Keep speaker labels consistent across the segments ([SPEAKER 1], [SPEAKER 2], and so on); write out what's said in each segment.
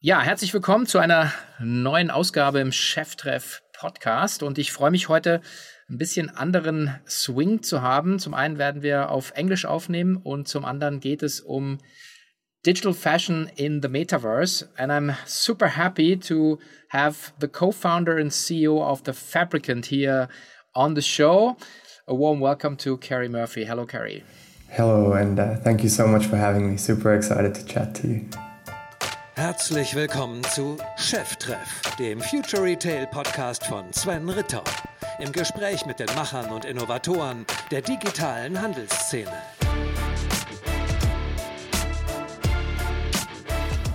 [SPEAKER 1] Ja, herzlich willkommen zu einer neuen Ausgabe im Cheftreff Podcast und ich freue mich heute ein bisschen anderen Swing zu haben. Zum einen werden wir auf Englisch aufnehmen und zum anderen geht es um digital fashion in the metaverse. And I'm super happy to have the co-founder and CEO of the Fabricant here on the show. A warm welcome to Carrie Murphy. Hello, Carrie.
[SPEAKER 2] Hello, and uh, thank you so much for having me. Super excited to chat to you.
[SPEAKER 3] Herzlich willkommen zu Cheftreff, dem Future Retail Podcast von Sven Ritter. Im Gespräch mit den Machern und Innovatoren der digitalen Handelsszene.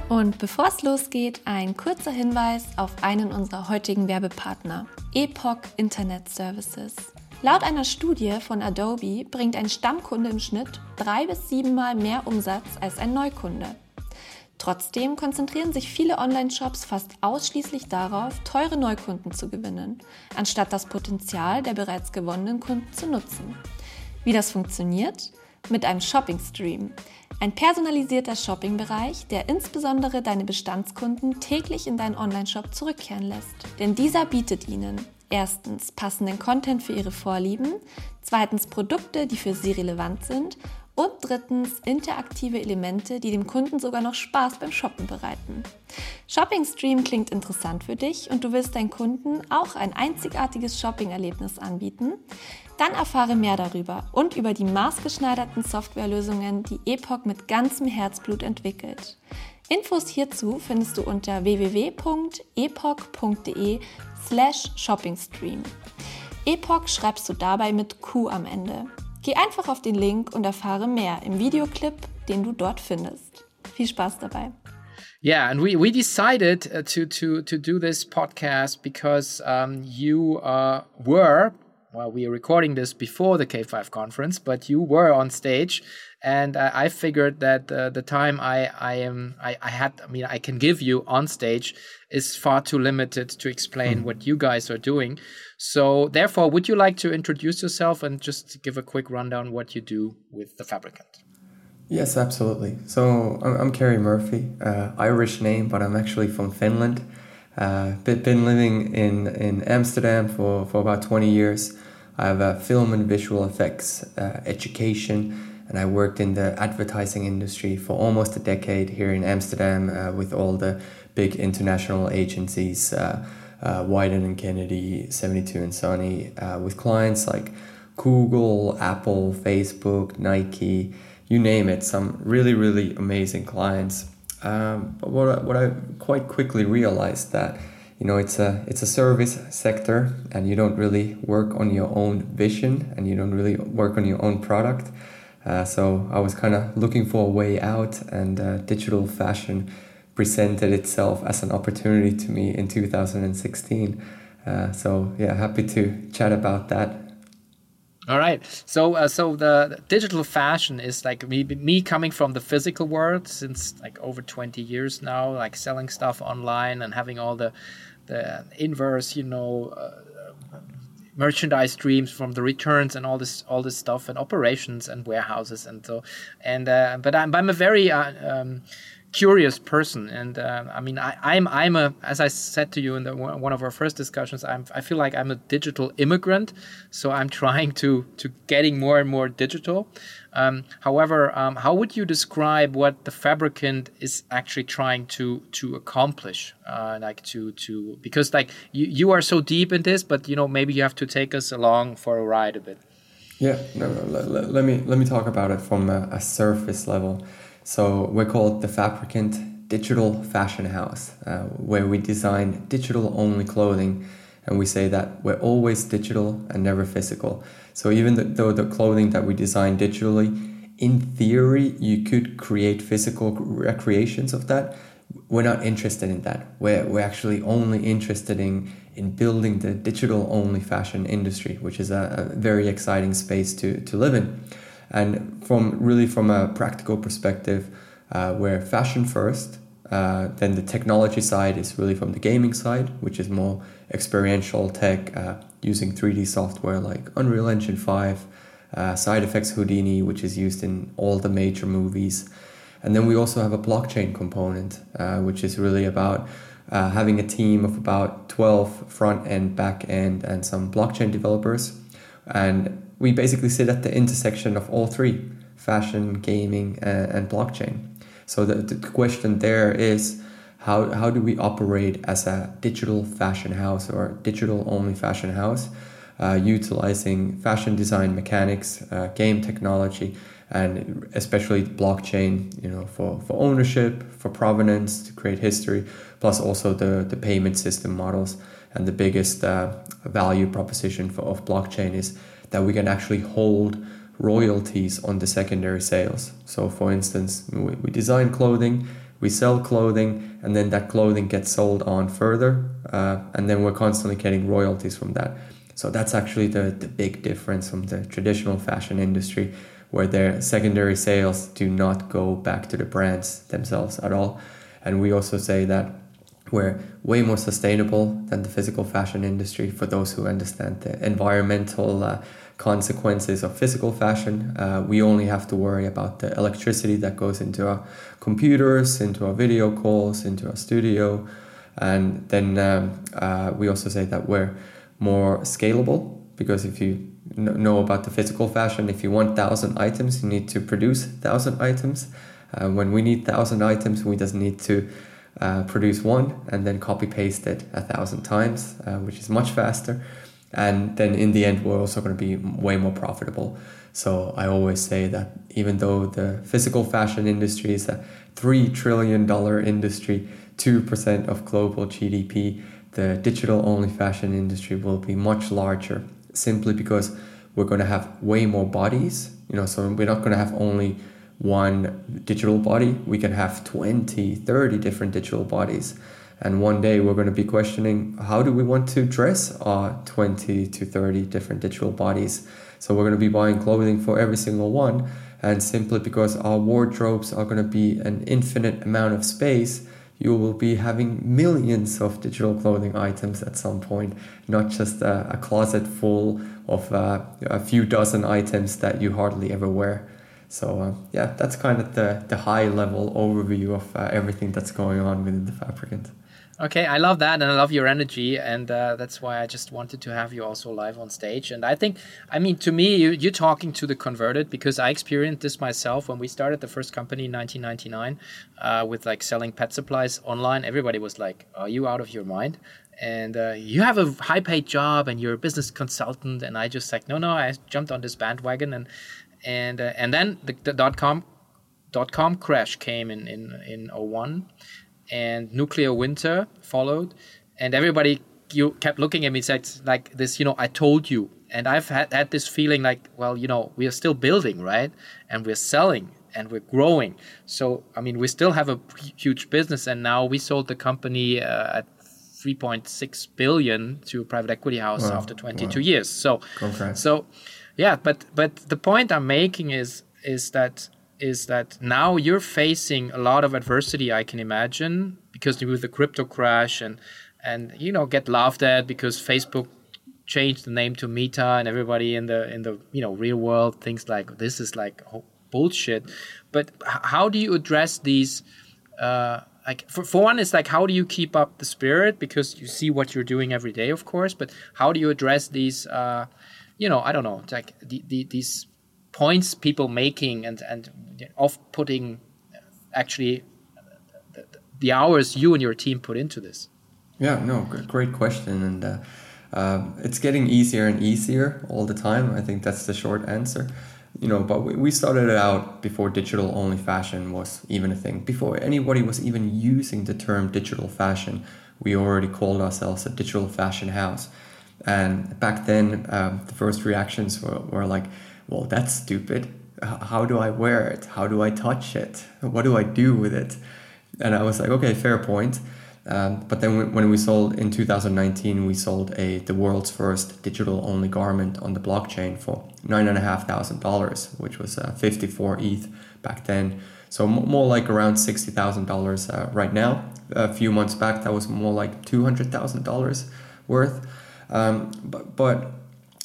[SPEAKER 4] Und bevor es losgeht, ein kurzer Hinweis auf einen unserer heutigen Werbepartner, Epoch Internet Services. Laut einer Studie von Adobe bringt ein Stammkunde im Schnitt drei bis siebenmal mehr Umsatz als ein Neukunde. Trotzdem konzentrieren sich viele Online-Shops fast ausschließlich darauf, teure Neukunden zu gewinnen, anstatt das Potenzial der bereits gewonnenen Kunden zu nutzen. Wie das funktioniert? Mit einem Shopping-Stream. Ein personalisierter Shopping-Bereich, der insbesondere deine Bestandskunden täglich in deinen Online-Shop zurückkehren lässt. Denn dieser bietet ihnen erstens passenden Content für ihre Vorlieben, zweitens Produkte, die für sie relevant sind und drittens interaktive Elemente, die dem Kunden sogar noch Spaß beim Shoppen bereiten. Shopping Stream klingt interessant für dich und du willst deinen Kunden auch ein einzigartiges Shopping-Erlebnis anbieten? Dann erfahre mehr darüber und über die maßgeschneiderten Softwarelösungen, die Epoch mit ganzem Herzblut entwickelt. Infos hierzu findest du unter www.epoch.de slash shoppingstream. Epoch schreibst du dabei mit Q am Ende. Geh einfach auf den Link und erfahre mehr im Videoclip, den du dort findest. Viel Spaß dabei.
[SPEAKER 1] Yeah, and we, we decided uh, to, to, to do this podcast because um, you uh, were, well, we are recording this before the K5 conference, but you were on stage. And uh, I figured that uh, the time I, I am I, I had I mean I can give you on stage is far too limited to explain mm. what you guys are doing. So, therefore, would you like to introduce yourself and just give a quick rundown what you do with the Fabricant?
[SPEAKER 2] Yes, absolutely. So, I'm, I'm Kerry Murphy, uh, Irish name, but I'm actually from Finland. Uh, been living in, in Amsterdam for, for about 20 years. I have a film and visual effects uh, education, and I worked in the advertising industry for almost a decade here in Amsterdam uh, with all the big international agencies. Uh, uh, Wieden and Kennedy, 72 and Sunny, uh, with clients like Google, Apple, Facebook, Nike, you name it, some really, really amazing clients. Um, but what what I quite quickly realized that you know it's a it's a service sector and you don't really work on your own vision and you don't really work on your own product. Uh, so I was kind of looking for a way out, and uh, digital fashion presented itself as an opportunity to me in 2016. Uh, so yeah, happy to chat about that.
[SPEAKER 1] All right. So uh, so the digital fashion is like me me coming from the physical world since like over 20 years now, like selling stuff online and having all the the inverse, you know, uh, merchandise streams from the returns and all this all this stuff and operations and warehouses and so and uh, but I'm I'm a very uh, um, curious person and uh, i mean I, I'm, I'm a as i said to you in the, one of our first discussions I'm, i feel like i'm a digital immigrant so i'm trying to to getting more and more digital. Um, however um, how would you describe what the fabricant is actually trying to to accomplish? Uh, like to to because like you, you are so deep in this but you know maybe you have to take us along for a ride a bit.
[SPEAKER 2] Yeah no, no let, let me let me talk about it from a, a surface level so we call it the Fabricant Digital Fashion House, uh, where we design digital only clothing. And we say that we're always digital and never physical. So even though the clothing that we design digitally, in theory, you could create physical recreations of that. We're not interested in that. We're, we're actually only interested in, in building the digital only fashion industry, which is a, a very exciting space to, to live in. And from really from a practical perspective, uh, we're fashion first. Uh, then the technology side is really from the gaming side, which is more experiential tech uh, using 3D software like Unreal Engine 5, uh, SideFX Houdini, which is used in all the major movies. And then we also have a blockchain component, uh, which is really about uh, having a team of about 12 front end, back end, and some blockchain developers. And we basically sit at the intersection of all three fashion, gaming, and, and blockchain. So the, the question there is how, how do we operate as a digital fashion house or digital only fashion house, uh, utilizing fashion design mechanics, uh, game technology, and especially blockchain, you know, for, for ownership, for provenance, to create history, plus also the, the payment system models. And the biggest uh, value proposition for, of blockchain is that we can actually hold royalties on the secondary sales. So, for instance, we, design clothing, we sell clothing, and then that clothing gets sold on further, uh, and then we're constantly getting royalties from that. So, that's actually the, the big difference from the traditional fashion industry where their secondary sales do not go back to the brands themselves at all. And we also say that we're way more sustainable than the physical fashion industry for those who understand the environmental uh, consequences of physical fashion. Uh, we only have to worry about the electricity that goes into our computers, into our video calls, into our studio. And then um, uh, we also say that we're more scalable because if you know about the physical fashion. If you want thousand items, you need to produce thousand items. Uh, when we need thousand items, we just need to uh, produce one and then copy paste it a thousand times, uh, which is much faster. And then in the end, we're also going to be way more profitable. So I always say that even though the physical fashion industry is a three trillion dollar industry, two percent of global GDP, the digital only fashion industry will be much larger simply because we're going to have way more bodies you know so we're not going to have only one digital body we can have 20 30 different digital bodies and one day we're going to be questioning how do we want to dress our 20 to 30 different digital bodies so we're going to be buying clothing for every single one and simply because our wardrobes are going to be an infinite amount of space you will be having millions of digital clothing items at some point, not just a, a closet full of uh, a few dozen items that you hardly ever wear. So uh, yeah, that's kind of the, the high level overview of uh, everything that's going on within the Fabricant.
[SPEAKER 1] Okay, I love that, and I love your energy, and uh, that's why I just wanted to have you also live on stage. And I think, I mean, to me, you, are talking to the converted because I experienced this myself when we started the first company in 1999 uh, with like selling pet supplies online. Everybody was like, "Are you out of your mind?" And uh, you have a high-paid job, and you're a business consultant. And I just like, no, no, I jumped on this bandwagon, and and uh, and then the, the dot com dot com crash came in in in 01 and nuclear winter followed and everybody you kept looking at me said like this you know i told you. And i've had, had this feeling like well you know we are still building right? And we're selling and we're growing. So i mean we still have a huge business and now we sold the company uh, at 3.6 billion to a private equity house wow. after 22 wow. years. So so yeah but but the point i'm making is is that is that now you're facing a lot of adversity i can imagine because with the crypto crash and and you know get laughed at because facebook changed the name to meta and everybody in the in the you know real world thinks like this is like bullshit. But how do you address these uh, like for, for one it's like how do you keep up the spirit? Because you see what you're doing every day of course but how do you address these uh, you know i don't know like the, the, these points people making and and off putting actually the, the, hours you and your team put into this?
[SPEAKER 2] Yeah, no, great question, and uh, uh, it's getting easier and easier all the time. I think that's the short answer. You know, but we started it out before digital only fashion was even a thing. Before anybody was even using the term digital fashion, we already called ourselves a digital fashion house. And back then, um, the first reactions were, were like, well, that's stupid how do I wear it? How do I touch it? What do I do with it? And I was like, okay, fair point. Um, but then when we sold in 2019, we sold a the world's first digital only garment on the blockchain for nine and a half thousand dollars, which was uh, 54 ETH back then. So more like around sixty thousand uh, dollars right now. A few months back, that was more like two hundred thousand dollars worth. Um, but but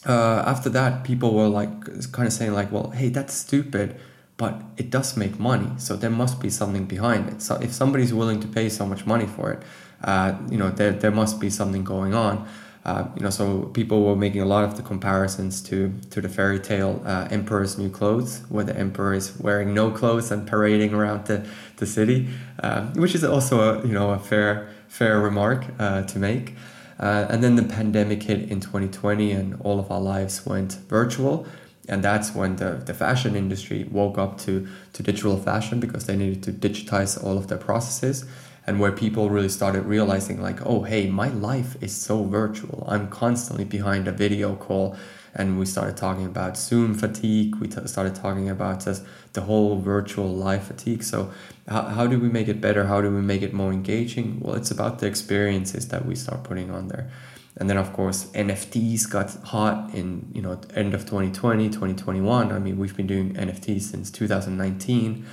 [SPEAKER 2] uh, after that, people were like kind of saying like, well, hey, that's stupid. but it does make money. So there must be something behind it. So if somebody's willing to pay so much money for it, uh, you know, there, there must be something going on. Uh, you know, so people were making a lot of the comparisons to to the fairy tale uh, Emperor's New Clothes, where the emperor is wearing no clothes and parading around the, the city, uh, which is also a you know a fair fair remark uh, to make. Uh, and then the pandemic hit in 2020, and all of our lives went virtual. And that's when the, the fashion industry woke up to, to digital fashion because they needed to digitize all of their processes. And where people really started realizing like oh hey my life is so virtual. I'm constantly behind a video call and we started talking about zoom fatigue. We t- started talking about just the whole virtual life fatigue. So how, how do we make it better? How do we make it more engaging? Well it's about the experiences that we start putting on there. And then of course nfts got hot in you know end of 2020 2021 i mean we've been doing nfts since 2019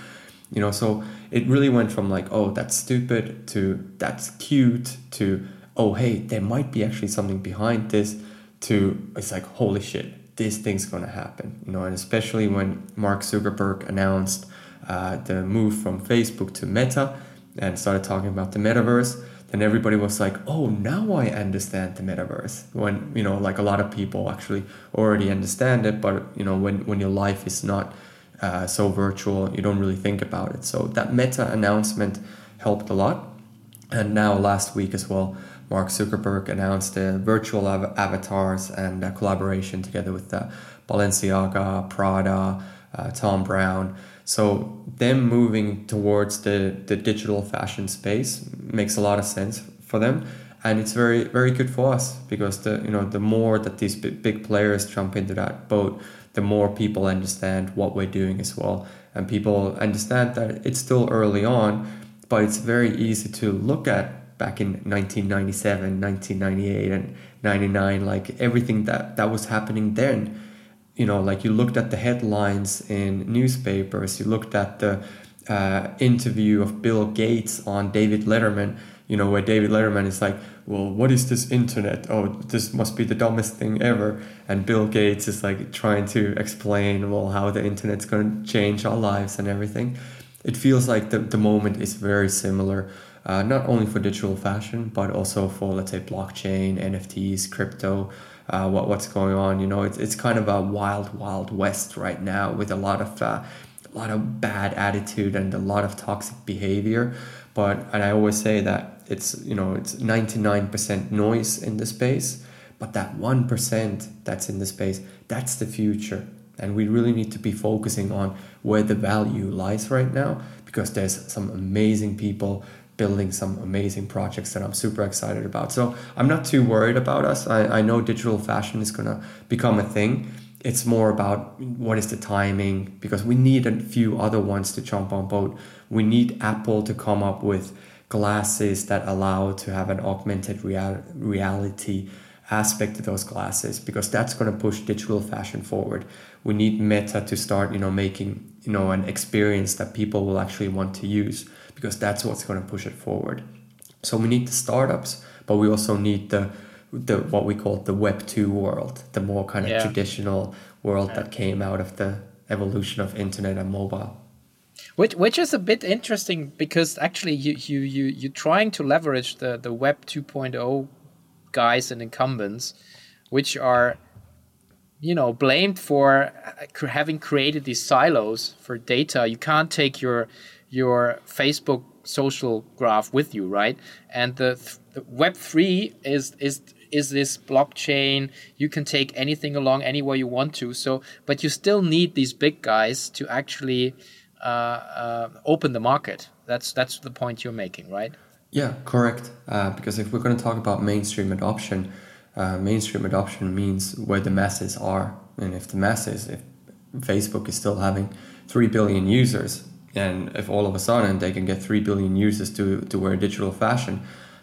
[SPEAKER 2] you know so it really went from like oh that's stupid to that's cute to oh hey there might be actually something behind this to it's like holy shit this thing's gonna happen you know and especially when mark zuckerberg announced uh, the move from facebook to meta and started talking about the metaverse then everybody was like oh now i understand the metaverse when you know like a lot of people actually already understand it but you know when when your life is not uh, so virtual, you don't really think about it. So that meta announcement helped a lot. And now last week as well, Mark Zuckerberg announced the virtual av- avatars and a collaboration together with uh, Balenciaga, Prada, uh, Thom Browne. So them moving towards the, the digital fashion space makes a lot of sense for them and it's very very good for us because the you know the more that these big players jump into that boat the more people understand what we're doing as well. And people understand that it's still early on, but it's very easy to look at back in 1997, 1998, and 99, like everything that, that was happening then. You know, like you looked at the headlines in newspapers, you looked at the uh, interview of Bill Gates on David Letterman, you know, where David Letterman is like, well, what is this internet? Oh, this must be the dumbest thing ever. And Bill Gates is like trying to explain, well, how the internet's going to change our lives and everything. It feels like the, the moment is very similar, uh, not only for digital fashion, but also for, let's say, blockchain, NFTs, crypto, uh, what, what's going on. You know, it's, it's kind of a wild, wild west right now with a lot of, uh, a lot of bad attitude and a lot of toxic behavior. But, and I always say that it's you know it's 99% noise in the space but that 1% that's in the space that's the future and we really need to be focusing on where the value lies right now because there's some amazing people building some amazing projects that I'm super excited about. So I'm not too worried about us. I, I know digital fashion is going to become a thing. It's more about what is the timing because we need a few other ones to jump on board. We need Apple to come up with glasses that allow to have an augmented real- reality aspect to those glasses because that's going to push digital fashion forward. We need meta to start you know making you know an experience that people will actually want to use because that's what's going to push it forward. So we need the startups but we also need the the what we call the web 2 world the more kind of yeah. traditional world that came out of the evolution of internet and mobile.
[SPEAKER 1] Which which is a bit interesting because actually you you you you're trying to leverage the the Web 2.0 guys and incumbents, which are you know blamed for having created these silos for data. You can't take your your Facebook social graph with you, right? And the, the Web three is is is this blockchain you can take anything along anywhere you want to so but you still need these big guys to actually uh, uh, open the market. That's that's the point you're making, right?
[SPEAKER 2] Yeah, correct. Uh, because if we're going to talk about mainstream adoption, uh, mainstream adoption means where the masses are, and if the masses, if Facebook is still having three billion users, and if all of a sudden they can get three billion users to to wear digital fashion,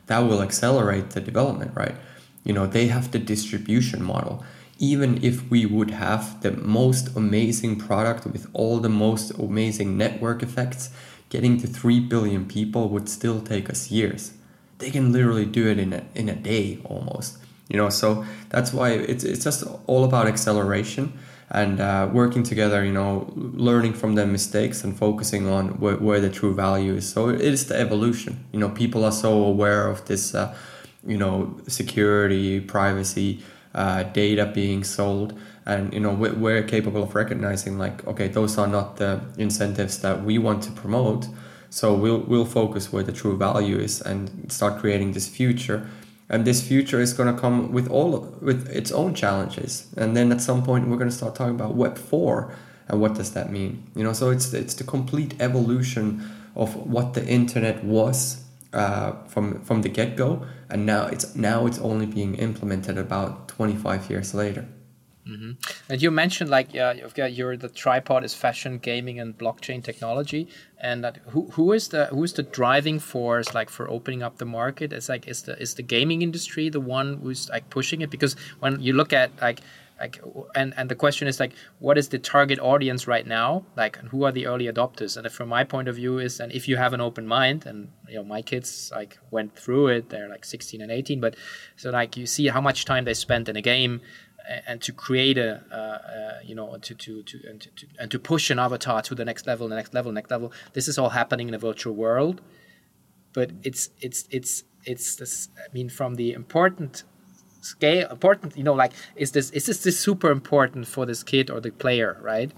[SPEAKER 2] that will accelerate the development, right? You know, they have the distribution model even if we would have the most amazing product with all the most amazing network effects, getting to 3 billion people would still take us years. They can literally do it in a, in a day almost. You know, so that's why it's, it's just all about acceleration. and uh, working together, you know, learning from their mistakes and focusing on where, where the true value is. So it is the evolution. You know, people are so aware of this, uh, you know, security, privacy, uh, data being sold, and you know, we're, capable of recognizing like, okay, those are not the incentives that we want to promote. So we'll we'll focus where the true value is and start creating this future. And this future is going to come with all with its own challenges. And then at some point we're going to start talking about web 4 and what does that mean? You know so it's it's the complete evolution of what the internet was uh, from from the get-go and now it's now it's only being implemented about 25 years later
[SPEAKER 1] Mm-hmm. And you mentioned like yeah, you've got your the tripod is fashion, gaming, and blockchain technology. And that, who who is the who is the driving force like for opening up the market? It's like is the is the gaming industry the one who's like pushing it? Because when you look at like like and and the question is like what is the target audience right now? Like and who are the early adopters? And from my point of view is and if you have an open mind and you know my kids like went through it they're like 16 and 18 but so like you see how much time they spent in a game and to create a uh, uh, you know to to to and, to and to push an avatar to the next level the next level next level. This is all happening in a virtual world but it's it's it's it's this i mean from the important scale important you know like is this is this, this super important for this kid or the player right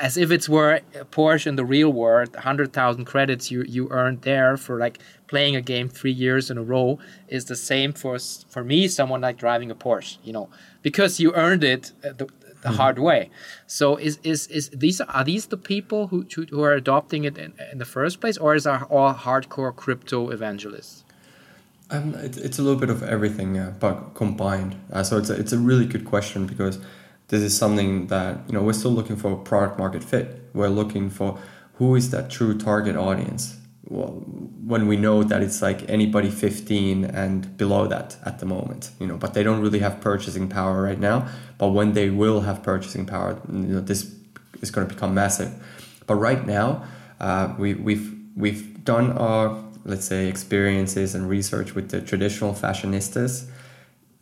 [SPEAKER 1] as if it's were a Porsche in the real world, 100,000 credits you, you earned there for like playing a game three years in a row is the same for for me, someone like driving a Porsche, you know, because you earned it uh, the, the mm-hmm. hard way. So is, is, is these are these the people who, who are adopting it in, in the first place, or is are all hardcore crypto evangelists?
[SPEAKER 2] Um, it, it's a little bit of everything, uh, but combined. Uh, so it's a, it's a really good question because this is something that you know we're still looking for product market fit. We're looking for who is that true target audience. Well, when we know that it's like anybody 15 and below that at the moment, you know, but they don't really have purchasing power right now. But when they will have purchasing power, you know, this is going to become massive. But right now, uh, we, we've we've done our let's say experiences and research with the traditional fashionistas.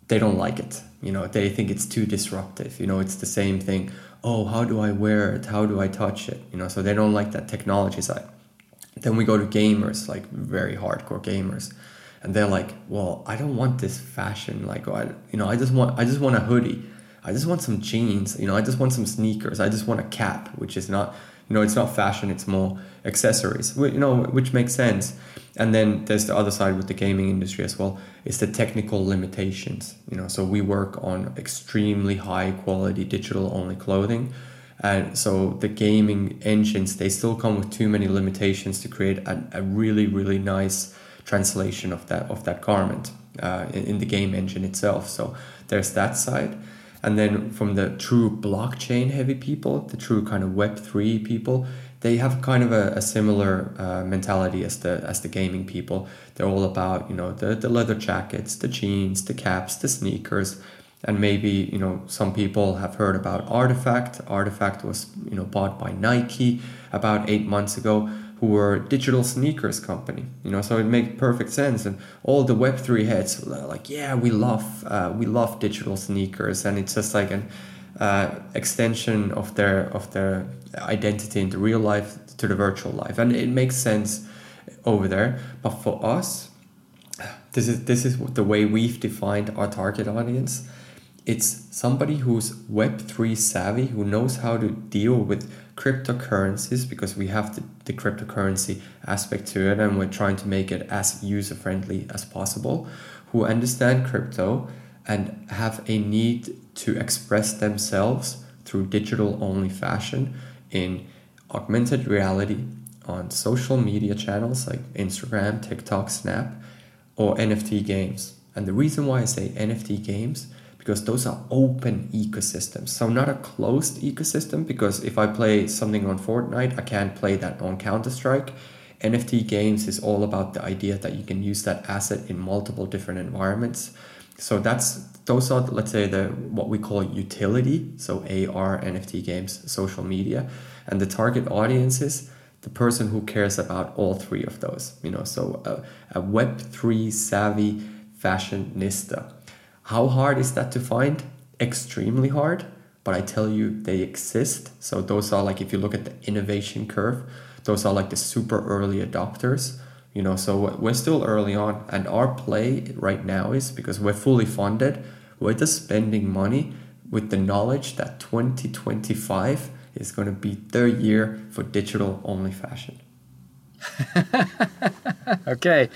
[SPEAKER 2] They don't like it. You know they think it's too disruptive. You know it's the same thing. Oh how do i wear it? How do i touch it? You know so they don't like that technology side. Then we go to gamers like very hardcore gamers. And they're like well i don't want this fashion like I, you know i just want i just want a hoodie. I just want some jeans. You know i just want some sneakers. I just want a cap which is not you know it's not fashion it's more accessories you know which makes sense and then there's the other side with the gaming industry as well. Is the technical limitations you know. So we work on extremely high quality digital only clothing. And so the gaming engines they still come with too many limitations to create a, a really really nice translation of that of that garment uh, in, in the game engine itself. So there's that side. And then from the true blockchain heavy people, the true kind of Web3 people, they have kind of a, a similar uh, mentality as the as the gaming people. They're all about you know the, the leather jackets, the jeans, the caps, the sneakers, and maybe you know some people have heard about RTFKT. RTFKT was you know bought by Nike about eight months ago who were a digital sneakers company you know so it makes perfect sense and all the web3 heads like yeah we love uh, we love digital sneakers and it's just like an uh, extension of their of their identity in the real life to the virtual life. And it makes sense over there. But for us this is this is the way we've defined our target audience. It's somebody who's web3 savvy who knows how to deal with cryptocurrencies because we have the, the cryptocurrency aspect to it and we're trying to make it as user friendly as possible, who understand crypto and have a need to express themselves through digital only fashion in augmented reality on social media channels like Instagram, TikTok, Snap, or NFT games. And the reason why I say NFT games because those are open ecosystems. So not a closed ecosystem because if I play something on Fortnite, I can't play that on Counter-Strike. NFT games is all about the idea that you can use that asset in multiple different environments. So that's those are let's say the what we call utility, so AR, NFT games, social media, and the target audience is the person who cares about all three of those. You know, so a, a Web three savvy fashionista how hard is that to find? Extremely hard. but I tell you they exist. So those are like if you look at the innovation curve, those are like the super early adopters. You know, so we're still early on, and our play right now is because we're fully funded. We're just spending money with the knowledge that 2025 is going to be their year for digital only fashion.
[SPEAKER 1] okay,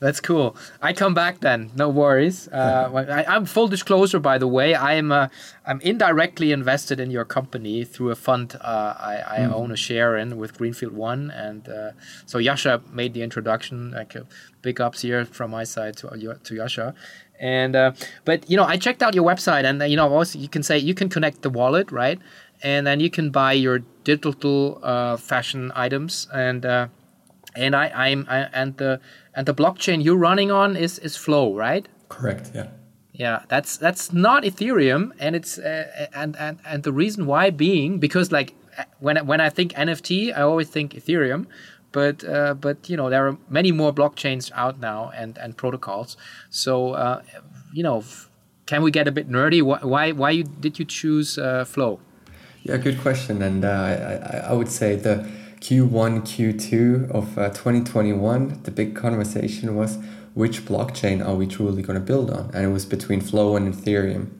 [SPEAKER 1] that's cool. I come back then. No worries. Uh, I, am full disclosure, by the way. I am uh, I'm indirectly invested in your company through a fund uh, I, I mm. own a share in with Greenfield One, and uh, so Jascha made the introduction. Like uh, big ups here from my side to to Jascha. And uh, but you know, I checked out your website, and you know, also you can say you can connect the wallet, right? And then you can buy your digital fashion items and and I, I'm I, and the and the blockchain you're running on is is Flow, right?
[SPEAKER 2] Correct. Yeah.
[SPEAKER 1] Yeah, that's that's not Ethereum, and it's uh, and and and the reason why being because like when when I think NFT, I always think Ethereum, but uh, but you know there are many more blockchains out now and and protocols. So uh, you know, can we get a bit nerdy? Why why you, did you choose uh, Flow?
[SPEAKER 2] Yeah, good question, and uh, I I would say the Q1, Q2 of uh, 2021, the big conversation was which blockchain are we truly going to build on? And it was between Flow and Ethereum.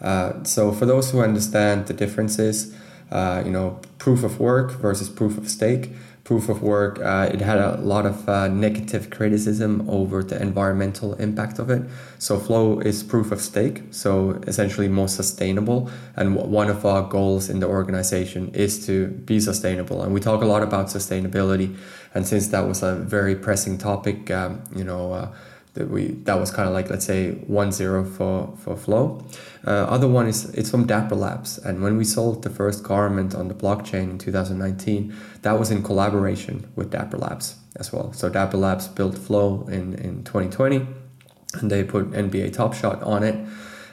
[SPEAKER 2] Uh, so for those who understand the differences, uh, you know, proof of work versus proof of stake, proof of work, uh, it had a lot of uh, negative criticism over the environmental impact of it. So Flow is proof of stake, so essentially more sustainable. And one of our goals in the organization is to be sustainable. And we talk a lot about sustainability. And since that was a very pressing topic, um, you know, uh, that we that was kind of like let's say one zero for for Flow. Uh, other one is it's from Dapper Labs, and when we sold the first garment on the blockchain in 2019, that was in collaboration with Dapper Labs as well. So Dapper Labs built Flow in in 2020, and they put NBA Top Shot on it,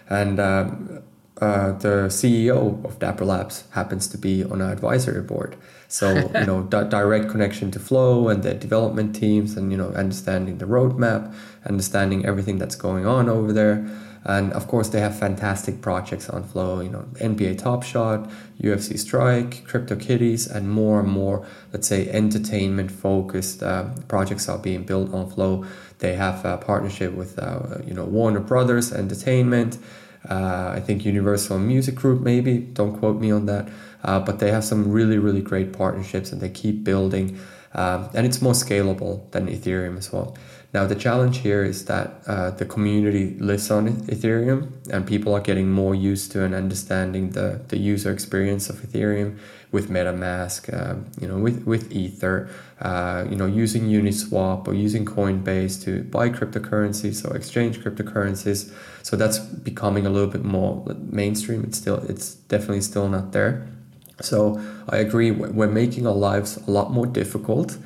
[SPEAKER 2] and. Um, uh, the CEO of Dapper Labs happens to be on our advisory board. So you know, di- direct connection to Flow and the development teams, and you know, understanding the roadmap, understanding everything that's going on over there. And of course, they have fantastic projects on Flow. You know, NBA Top Shot, UFC Strike, Crypto Kitties, and more and more, let's say, entertainment-focused uh, projects are being built on Flow. They have a partnership with, uh, you know, Warner Brothers Entertainment. Uh, I think Universal Music Group, maybe. Don't quote me on that. Uh, but they have some really, really great partnerships and they keep building. Um, and it's more scalable than Ethereum as well. Now, the challenge here is that uh, the community lives on Ethereum and people are getting more used to and understanding the, the user experience of Ethereum with MetaMask, um, you know, with, with Ether, uh, you know, using Uniswap or using Coinbase to buy cryptocurrencies or exchange cryptocurrencies. So that's becoming a little bit more mainstream. It's still, it's definitely still not there. So I agree, we're making our lives a lot more difficult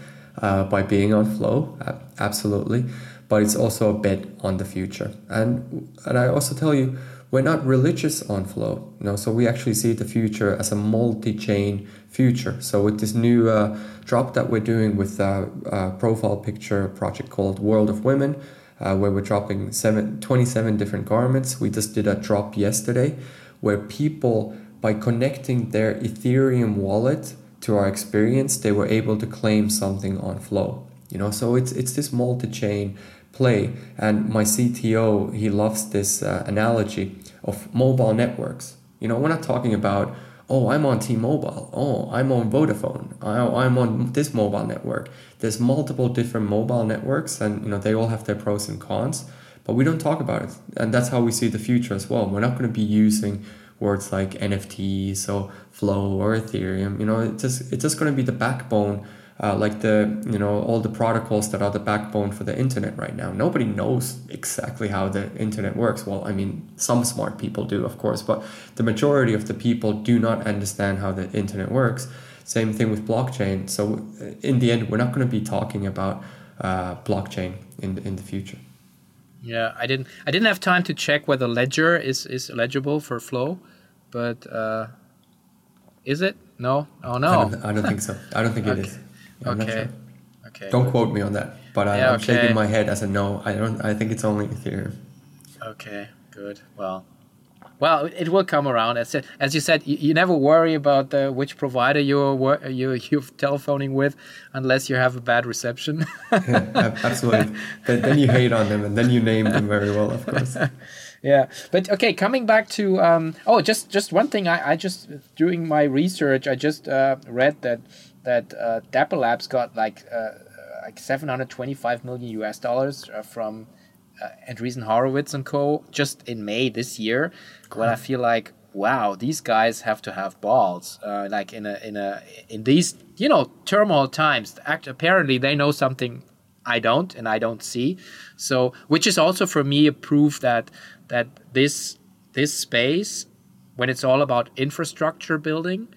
[SPEAKER 2] uh, by being on flow, absolutely. But it's also a bet on the future. And and I also tell you, we're not religious on flow. You know, so we actually see the future as a multi-chain future. So with this new uh, drop that we're doing with a, a, profile picture project called World of Women, uh, where we're dropping seven, 27 different garments. We just did a drop yesterday where people, by connecting their Ethereum wallet to our experience, they were able to claim something on Flow. You know, so it's it's this multi-chain play. And my CTO, he loves this uh, analogy of mobile networks. You know, we're not talking about oh, I'm on T-Mobile. Oh, I'm on Vodafone. Oh, I'm on this mobile network. There's multiple different mobile networks, and you know they all have their pros and cons. But we don't talk about it, and that's how we see the future as well. We're not going to be using words like NFTs or Flow or Ethereum. You know, it's just it's just going to be the backbone. Uh, like the you know all the protocols that are the backbone for the internet right now nobody knows exactly how the internet works well i mean some smart people do of course but the majority of the people do not understand how the internet works same thing with blockchain so uh, in the end we're not going to be talking about uh, blockchain in the, in the future
[SPEAKER 1] yeah i didn't i didn't have time to check whether ledger is is eligible for flow but uh, is it? No. Oh no.
[SPEAKER 2] I don't, I don't think so. I don't think okay. it is.
[SPEAKER 1] I'm okay. Sure. Okay.
[SPEAKER 2] Don't quote me on that. But I, am okay. shaking my head as a no. I don't. I think it's only Ethereum.
[SPEAKER 1] Okay. Good. Well, well, it will come around. As, as you said, you, you never worry about the, which provider you're, you're, you're telephoning with unless you have a bad reception.
[SPEAKER 2] yeah, absolutely. Then, then, you hate on them and then you name them very well, of course.
[SPEAKER 1] yeah, but okay, coming back to um, oh, just just one thing. I, I just doing my research. I just uh, read that that uh, Dapper Labs got like uh, like 725 million US dollars uh, from uh, Andreessen Horowitz and Co. just in May this year. Cool. Well, I feel like wow, these guys have to have balls. Uh, like in a in a in these you know turmoil times. Act, apparently, they know something I don't, and I don't see. So, which is also for me a proof that that this this space, when it's all about infrastructure building,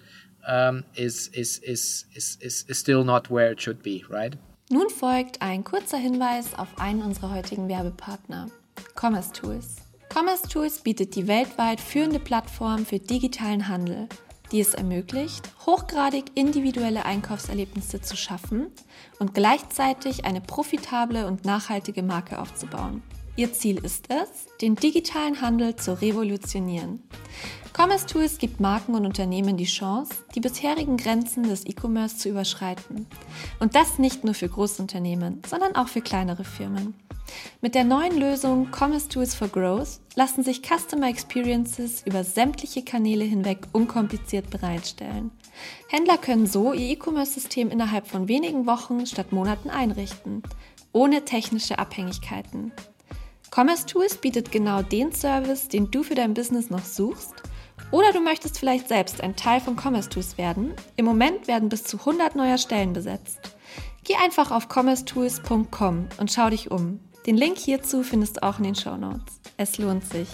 [SPEAKER 1] um, is, is, is, is, is, is still not where it should be, right?
[SPEAKER 4] Nun folgt ein kurzer Hinweis auf einen unserer heutigen Werbepartner, Commerce Tools. Commerce Tools bietet die weltweit führende Plattform für digitalen Handel, die es ermöglicht, hochgradig individuelle Einkaufserlebnisse zu schaffen und gleichzeitig eine profitable und nachhaltige Marke aufzubauen. Ihr Ziel ist es, den digitalen Handel zu revolutionieren. Commerce Tools gibt Marken und Unternehmen die Chance, die bisherigen Grenzen des E-Commerce zu überschreiten. Und das nicht nur für Großunternehmen, sondern auch für kleinere Firmen. Mit der neuen Lösung Commerce Tools for Growth lassen sich Customer Experiences über sämtliche Kanäle hinweg unkompliziert bereitstellen. Händler können so ihr E-Commerce-System innerhalb von wenigen Wochen statt Monaten einrichten, ohne technische Abhängigkeiten. Commerce Tools bietet genau den Service, den du für dein Business noch suchst oder du möchtest vielleicht selbst ein Teil von Commerce Tools werden. Im Moment werden bis zu 100 neuer Stellen besetzt. Geh einfach auf commercetools.com und schau dich um. Den Link hierzu findest du auch in den Show Notes. Es lohnt sich.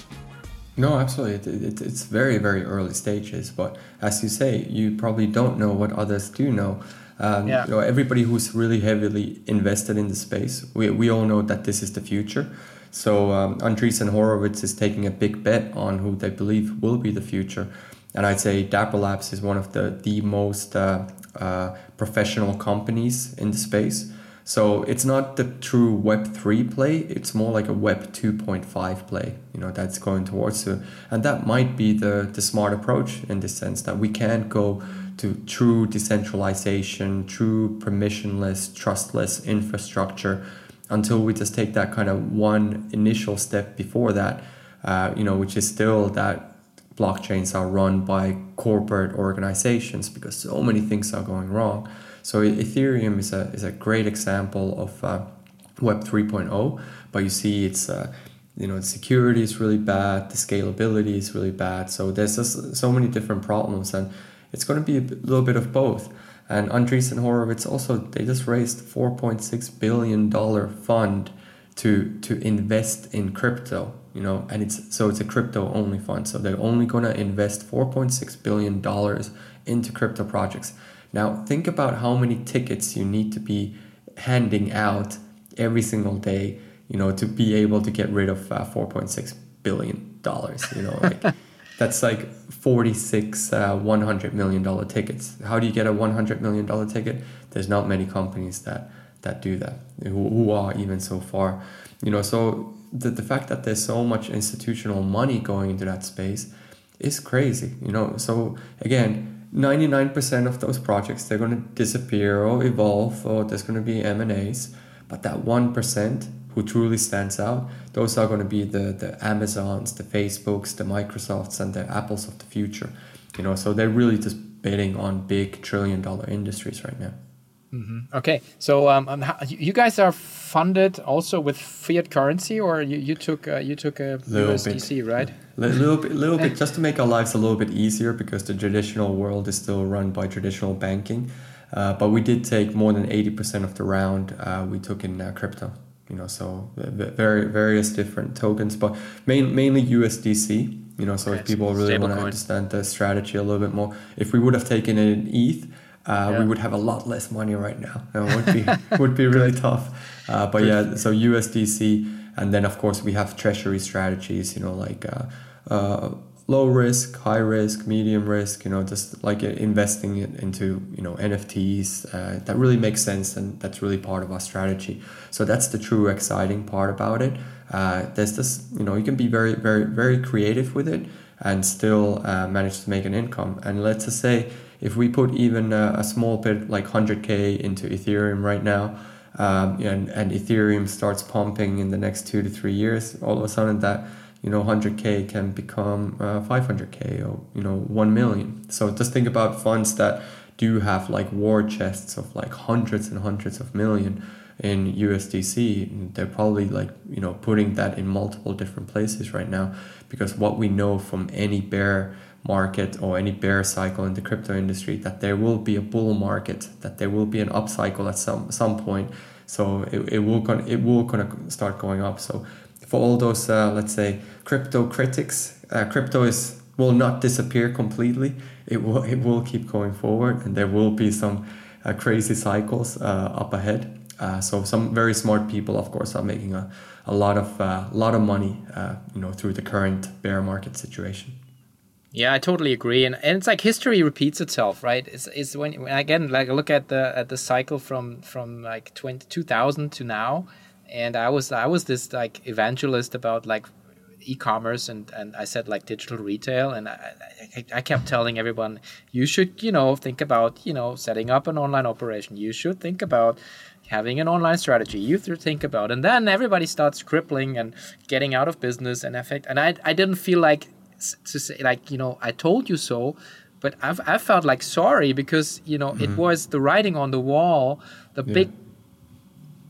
[SPEAKER 2] No, absolutely. It, it, it's very, very early stages. But as you say, you probably don't know what others do know. Um, yeah. you know, everybody who's really heavily invested in the space, we, we all know that this is the future. So um, Andreessen Horowitz is taking a big bet on who they believe will be the future. And I'd say Dapper Labs is one of the, the most uh, uh, professional companies in the space. So it's not the true Web 3 play, it's more like a Web 2.5 play, you know, that's going towards it. And that might be the, the smart approach in the sense that we can't go to true decentralization, true permissionless, trustless infrastructure until we just take that kind of one initial step before that, uh, you know, which is still that blockchains are run by corporate organizations because so many things are going wrong. So Ethereum is a is a great example of uh, Web 3.0, but you see it's uh, you know the security is really bad, the scalability is really bad. So there's just so many different problems, and it's going to be a little bit of both. And Andreessen Horowitz also they just raised 4.6 billion dollar fund to to invest in crypto. You know, and it's so it's a crypto only fund. So they're only gonna invest 4.6 billion dollars into crypto projects. Now think about how many tickets you need to be handing out every single day. You know, to be able to get rid of uh, 4.6 billion dollars. You know, like. that's like 46 uh, 100 million dollar tickets. How do you get a 100 million dollar ticket? There's not many companies that that do that who, who are even so far. You know so the, the fact that there's so much institutional money going into that space is crazy you know? So again 99% of those projects they're going to disappear or evolve or there's going to be m&as but that 1% who truly stands out, those are going to be the, the Amazons, the Facebooks, the Microsofts, and the Apples of the future. You know, so they're really just betting on big trillion dollar industries right now.
[SPEAKER 1] Mm-hmm. Okay, so um, um, you guys are funded also with fiat currency, or you, you took uh, you took a little USDC, bit. right?
[SPEAKER 2] A little bit, little bit, just to make our lives a little bit easier, because the traditional world is still run by traditional banking. Uh, but we did take more than eighty percent of the round. Uh, we took in uh, crypto you know so very various different tokens but main, mainly usdc you know so okay, if people really want to understand the strategy a little bit more if we would have taken it in eth uh, yeah. we would have a lot less money right now. It would be would be really tough. Uh, but yeah so usdc and then of course we have treasury strategies you know like uh, uh low risk, high risk, medium risk, you know, just like investing it into, you know, NFTs. Uh, that really makes sense and that's really part of our strategy. So that's the true exciting part about it. Uh, there's this, you know, you can be very, very, very creative with it and still uh, manage to make an income. And let's just say if we put even a, a small bit like 100K into Ethereum right now, um, and, and Ethereum starts pumping in the next two to three years, all of a sudden that you know 100k can become uh, 500k or you know 1 million. So just think about funds that do have like war chests of like hundreds and hundreds of million in USDC they're probably like you know putting that in multiple different places right now because what we know from any bear market or any bear cycle in the crypto industry that there will be a bull market that there will be an upcycle at some some point. So it, it will con- it will kind of start going up. So for all those, uh, let's say, crypto critics, uh, crypto is will not disappear completely. It will it will keep going forward, and there will be some uh, crazy cycles uh, up ahead. Uh, so some very smart people, of course, are making a, a lot of uh, lot of money, you know, through the current bear market situation.
[SPEAKER 1] Yeah, I totally agree, and, and it's like history repeats itself, right? It's, it's when, when again like look at the at the cycle from from like 20, 2000 to now and I was I was this like evangelist about like e-commerce and and I said like digital retail and I, I, I kept telling everyone you should you know think about you know setting up an online operation you should think about having an online strategy you should think about and then everybody starts crippling and getting out of business and effect and I I didn't feel like to say like you know I told you so but I've I felt like sorry because you know mm-hmm. it was the writing on the wall the yeah. big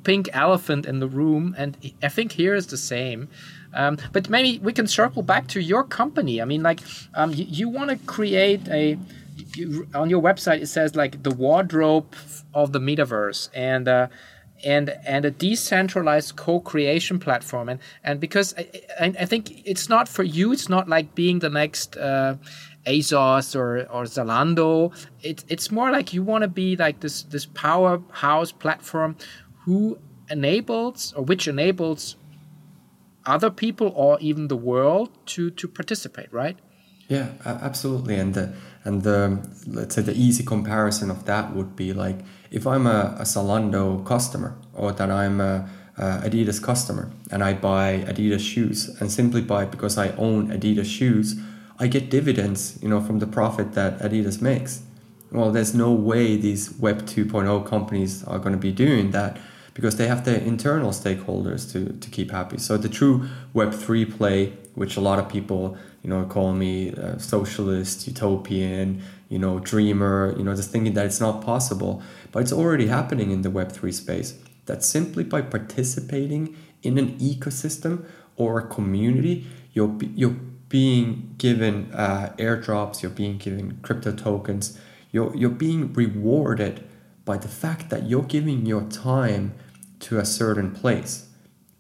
[SPEAKER 1] pink elephant in the room, and I think here is the same. Um, but maybe we can circle back to your company. I mean, like um, you, you want to create a you, on your website. It says like the wardrobe of the metaverse, and uh, and and a decentralized co-creation platform. And and because I, I, I think it's not for you. It's not like being the next. Uh, ASOS or, or Zalando. It, it's more like you want to be like this this powerhouse platform who enables or which enables other people or even the world to to participate right?
[SPEAKER 2] Yeah absolutely. And the and the let's say the easy comparison of that would be like if i'm a, a customer or that i'm a, a adidas customer and i buy adidas shoes and simply buy because i own adidas shoes i get dividends you know from the profit that adidas makes well there's no way these web 2.0 companies are going to be doing that because they have their internal stakeholders to, to keep happy. So the true Web3 play, which a lot of people, you know, call me socialist, utopian, you know, dreamer, you know, just thinking that it's not possible, but it's already happening in the Web3 space. That simply by participating in an ecosystem or a community, you're, you're being given uh, airdrops, you're being given crypto tokens, you're, you're being rewarded by the fact that you're giving your time to a certain place.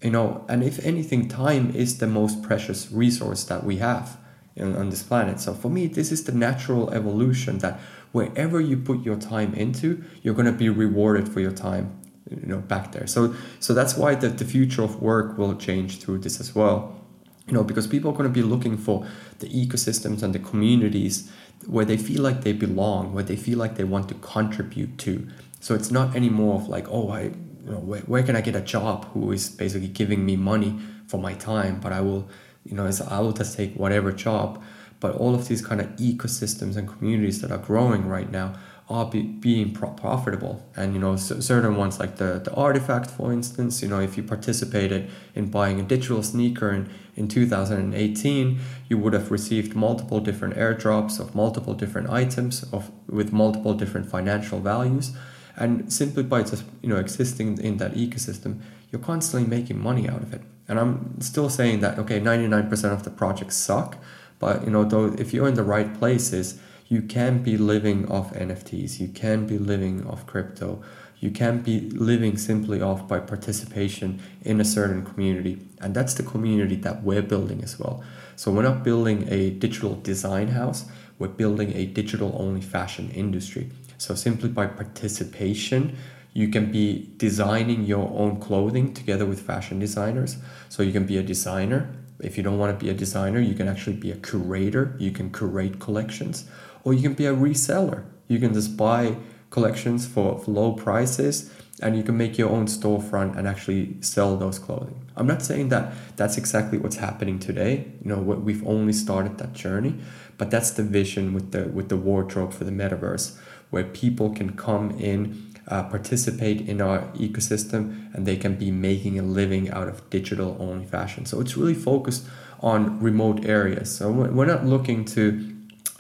[SPEAKER 2] You know, and if anything, time is the most precious resource that we have in, on this planet. So for me, this is the natural evolution that wherever you put your time into, you're going to be rewarded for your time you know back there so so that's why the, the future of work will change through this as well you know because people are going to be looking for the ecosystems and the communities where they feel like they belong where they feel like they want to contribute to so it's not anymore of like oh i you know, where, where can I get a job who is basically giving me money for my time, but I will, you know, I will just take whatever job. But all of these kind of ecosystems and communities that are growing right now are be, being pro- profitable. And, you know, c- certain ones like the, the RTFKT, for instance, you know, if you participated in buying a digital sneaker in, in 2018, you would have received multiple different airdrops of multiple different items of with multiple different financial values. And simply by just you know existing in that ecosystem you're constantly making money out of it. And i'm still saying that okay 99% of the projects suck but you know though if you're in the right places you can be living off nfts you can be living off crypto you can't be living simply off by participation in a certain community and that's the community that we're building as well so we're not building a digital design house we're building a digital only fashion industry so simply by participation, you can be designing your own clothing together with fashion designers. So you can be a designer If you don't want to be a designer, you can actually be a curator. You can curate collections, or you can be a reseller. You can just buy collections for, for low prices and you can make your own storefront and actually sell those clothing. I'm not saying that that's exactly what's happening today. You know, we've only started that journey, but that's the vision with the with the wardrobe for the metaverse, where people can come in, uh, participate in our ecosystem, and they can be making a living out of digital only fashion. So it's really focused on remote areas. So we're not looking to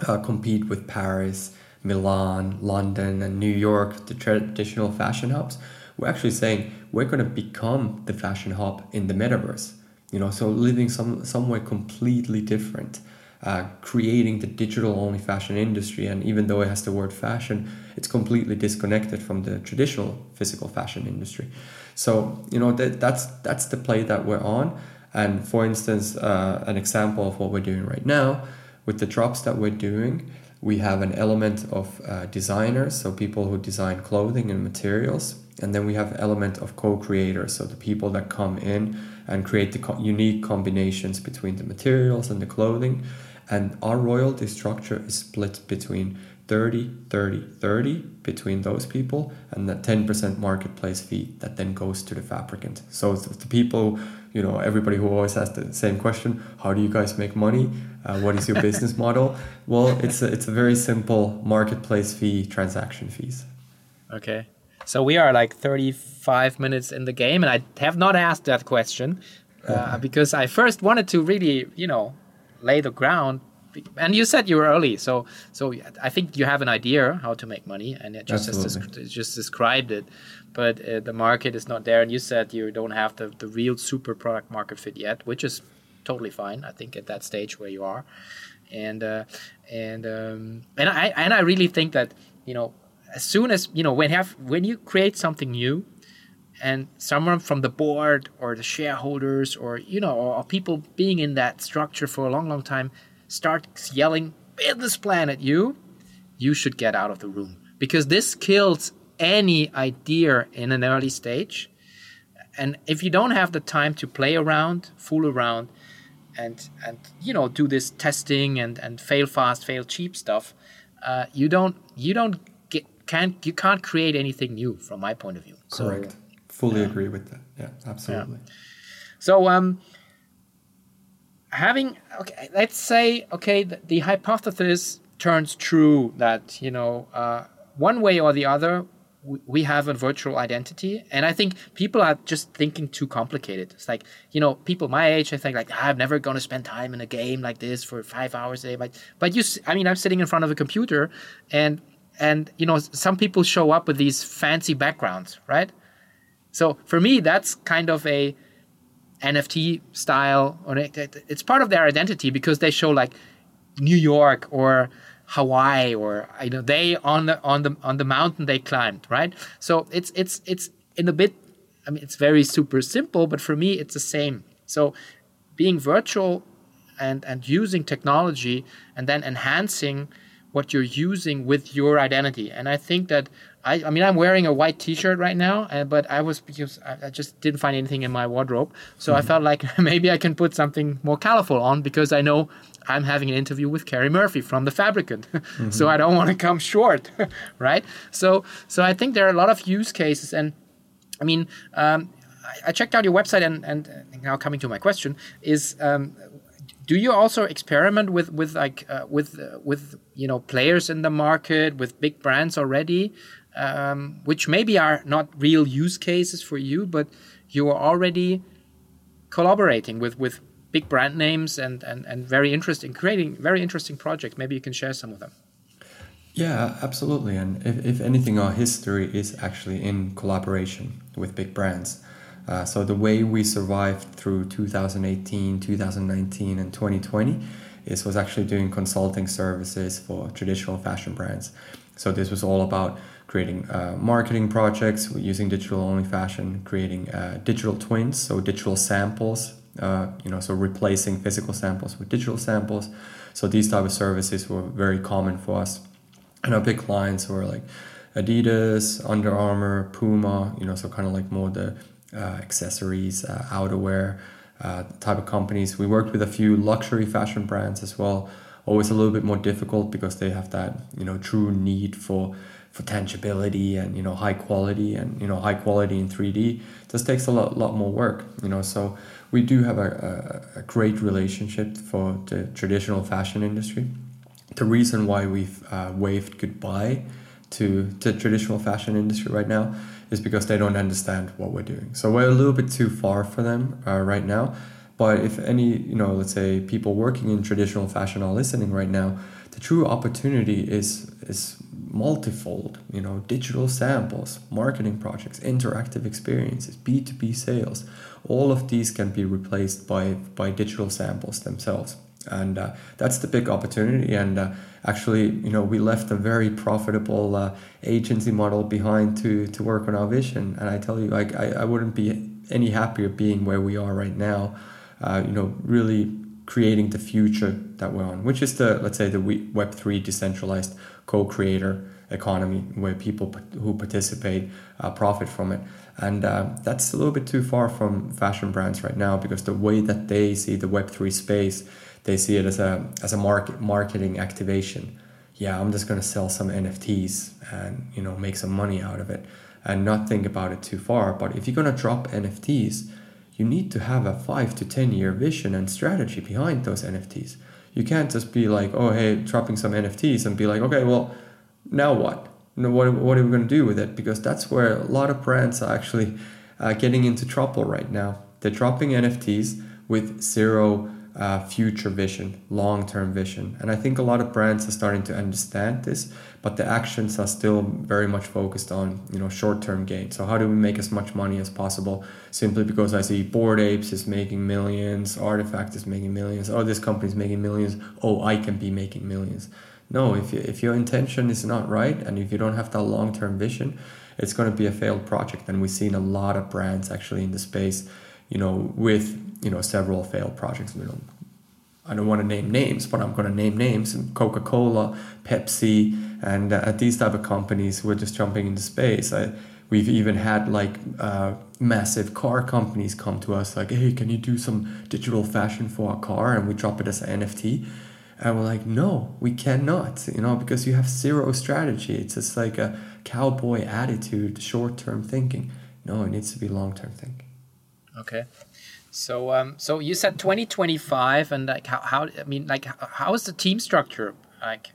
[SPEAKER 2] uh, compete with Paris Milan, London, and New York, the traditional fashion hubs, we're actually saying we're going to become the fashion hub in the metaverse. You know, so living some somewhere completely different, uh, creating the digital only fashion industry, and even though it has the word fashion, it's completely disconnected from the traditional physical fashion industry. So you know that that's that's the play that we're on. And for instance, uh, an example of what we're doing right now with the drops that we're doing we have an element of uh, designers, so people who design clothing and materials, and then we have element of co-creators, so the people that come in and create the co- unique combinations between the materials and the clothing. And our royalty structure is split between 30, 30, 30 between those people, and the 10% marketplace fee that then goes to the fabricant. So the people, you know, everybody who always asks the same question, how do you guys make money? Uh, what is your business model? Well, it's a, it's a very simple marketplace fee, transaction fees.
[SPEAKER 1] Okay. So we are like 35 minutes in the game, and I have not asked that question uh, because I first wanted to really, you know, lay the ground. And you said you were early, so so I think you have an idea how to make money, and it just just, just described it. But uh, the market is not there, and you said you don't have the, the real super product market fit yet, which is totally fine. I think at that stage where you are, and uh, and um, and I and I really think that you know as soon as you know when have when you create something new, and someone from the board or the shareholders or you know or, people being in that structure for a long long time starts yelling business plan at you, you should get out of the room because this kills any idea in an early stage. And if you don't have the time to play around, fool around, and and you know do this testing and and fail fast, fail cheap stuff, uh, you don't you don't get can't you can't create anything new from my point of view.
[SPEAKER 2] Correct. So, Fully yeah. agree with that. Yeah, absolutely. Yeah.
[SPEAKER 1] So um, having okay, let's say okay, the, the hypothesis turns true that you know uh, one way or the other we have a virtual identity and i think people are just thinking too complicated. It's like you know people my age i think like ah, i'm never going to spend time in a game like this for five hours a day but but you i mean i'm sitting in front of a computer and and you know some people show up with these fancy backgrounds right? So for me that's kind of a nft style or it's part of their identity because they show like new york or Hawaii or you know they on the on the on the mountain they climbed, right? So it's it's it's in a bit. I mean, it's very super simple, but for me, it's the same. So being virtual and and using technology and then enhancing what you're using with your identity. And I think that I, I mean, I'm wearing a white T-shirt right now, uh, but I was because I, I, just didn't find anything in my wardrobe, so mm-hmm. I felt like maybe I can put something more colorful on because I know I'm having an interview with Kerry Murphy from the Fabricant, mm-hmm. so I don't want to come short, right? So, so I think there are a lot of use cases, and I mean, um, I, I, checked out your website, and, and now coming to my question is. Um, do you also experiment with with like uh, with uh, with you know players in the market with big brands already um, which maybe are not real use cases for you but you are already collaborating with with big brand names and, and, and very interesting, creating very interesting projects. Maybe you can share some of them.
[SPEAKER 2] Yeah, absolutely. And if, if anything, our history is actually in collaboration with big brands. Uh, so the way we survived through 2018, 2019, and 2020 is was actually doing consulting services for traditional fashion brands. So this was all about creating uh, marketing projects using digital only fashion, creating uh, digital twins, so digital samples uh, you know, so replacing physical samples with digital samples. So these type of services were very common for us. And our big clients were like Adidas, Under Armour, Puma, you know, so kind of like more the uh, accessories, uh, outerwear, uh, type of companies. We worked with a few luxury fashion brands as well. Always a little bit more difficult because they have that you know true need for for tangibility and you know high quality and you know high quality in 3D. just takes a lot lot more work. You know, so we do have a, a, a great relationship for the traditional fashion industry. The reason why we've uh, waved goodbye to the traditional fashion industry right now is because they don't understand what we're doing. So we're a little bit too far for them uh, right now. But if any, you know, let's say people working in traditional fashion are listening right now, the true opportunity is is multifold. You know, digital samples, marketing projects, interactive experiences, B two B sales. All of these can be replaced by by digital samples themselves, and uh, that's the big opportunity. And uh, actually, you know, we left a very profitable uh, agency model behind to to work on our vision. And I tell you, I, I, I wouldn't be any happier being where we are right now. Uh, you know, really creating the future that we're on, which is the let's say the Web three decentralized co-creator economy where people who participate uh, profit from it. And uh, that's a little bit too far from fashion brands right now because the way that they see the Web three space they see it as a as a market marketing activation. Yeah, I'm just gonna sell some NFTs and you know make some money out of it and not think about it too far. But if you're gonna drop NFTs, you need to have a five to ten year vision and strategy behind those NFTs. You can't just be like, oh hey, dropping some NFTs and be like, okay, well, now what? What, what are we going to do with it? Because that's where a lot of brands are actually uh, getting into trouble right now. They're dropping NFTs with zero uh, future vision, long term vision. And I think a lot of brands are starting to understand this, but the actions are still very much focused on you know short term gain. So how do we make as much money as possible? Simply because I see Bored Apes is making millions, RTFKT is making millions, oh this company is making millions, oh I can be making millions. No, if you, if your intention is not right and if you don't have that long term vision, it's going to be a failed project. And we've seen a lot of brands actually in the space, you know, with you know several failed projects. You know, I don't want to name names, but I'm going to name names: Coca Cola, Pepsi, and uh, these type of companies who are just jumping into space. I, we've even had like uh, massive car companies come to us like, "Hey, can you do some digital fashion for our car?" And we drop it as an NFT. And we're like, no, we cannot, you know, because you have zero strategy. It's just like a cowboy attitude, short term thinking. No, it needs to be long term thinking.
[SPEAKER 1] Okay. So, um, so you said 2025, and like how, how I mean, like how is the team structure? Like,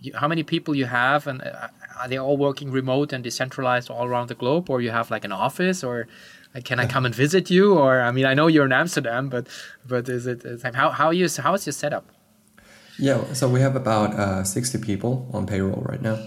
[SPEAKER 1] you, how many people you have, and uh, are they all working remote and decentralized all around the globe, or you have like an office, or like, can I come and visit you? Or I mean, I know you're in Amsterdam, but but is it is how how you how is your setup?
[SPEAKER 2] Yeah, so we have about uh, 60 people on payroll right now.